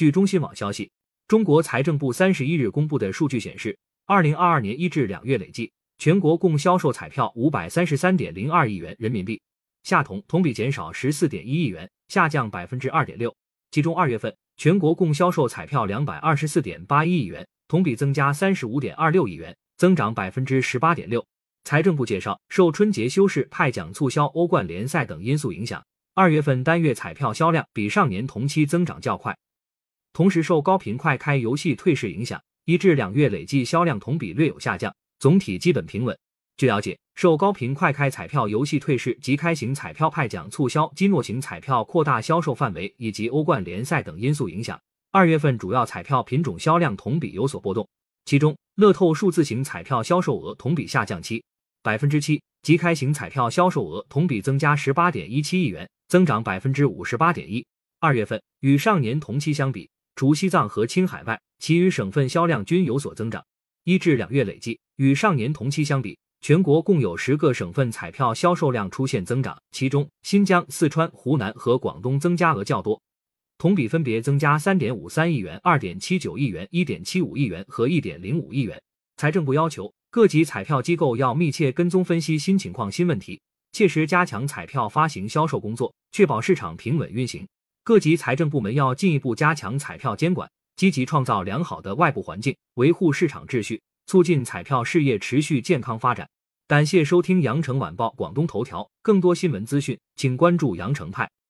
据中新网消息，中国财政部三十一日公布的数据显示，二零二二年一至两月累计，全国共销售彩票五百三十三点零二亿元人民币，下同同比减少十四点一亿元，下降百分之二点六。其中二月份，全国共销售彩票两百二十四点八一亿元，同比增加三十五点二六亿元，增长百分之十八点六。财政部介绍，受春节休市、派奖促销、欧冠联赛等因素影响，二月份单月彩票销量比上年同期增长较快。同时，受高频快开游戏退市影响，一至两月累计销量同比略有下降，总体基本平稳。据了解，受高频快开彩票游戏退市及开型彩票派奖促销、基诺型彩票扩大销售范围以及欧冠联赛等因素影响，二月份主要彩票品种销量同比有所波动。其中，乐透数字型彩票销售额同比下降七百分之七，即开型彩票销售额同比增加十八点一七亿元，增长百分之五十八点一。二月份与上年同期相比，除西藏和青海外，其余省份销量均有所增长。一至两月累计与上年同期相比，全国共有十个省份彩票销售量出现增长，其中新疆、四川、湖南和广东增加额较多，同比分别增加三点五三亿元、二点七九亿元、一点七五亿元和一点零五亿元。财政部要求。各级彩票机构要密切跟踪分析新情况、新问题，切实加强彩票发行销售工作，确保市场平稳运行。各级财政部门要进一步加强彩票监管，积极创造良好的外部环境，维护市场秩序，促进彩票事业持续健康发展。感谢收听羊城晚报广东头条，更多新闻资讯，请关注羊城派。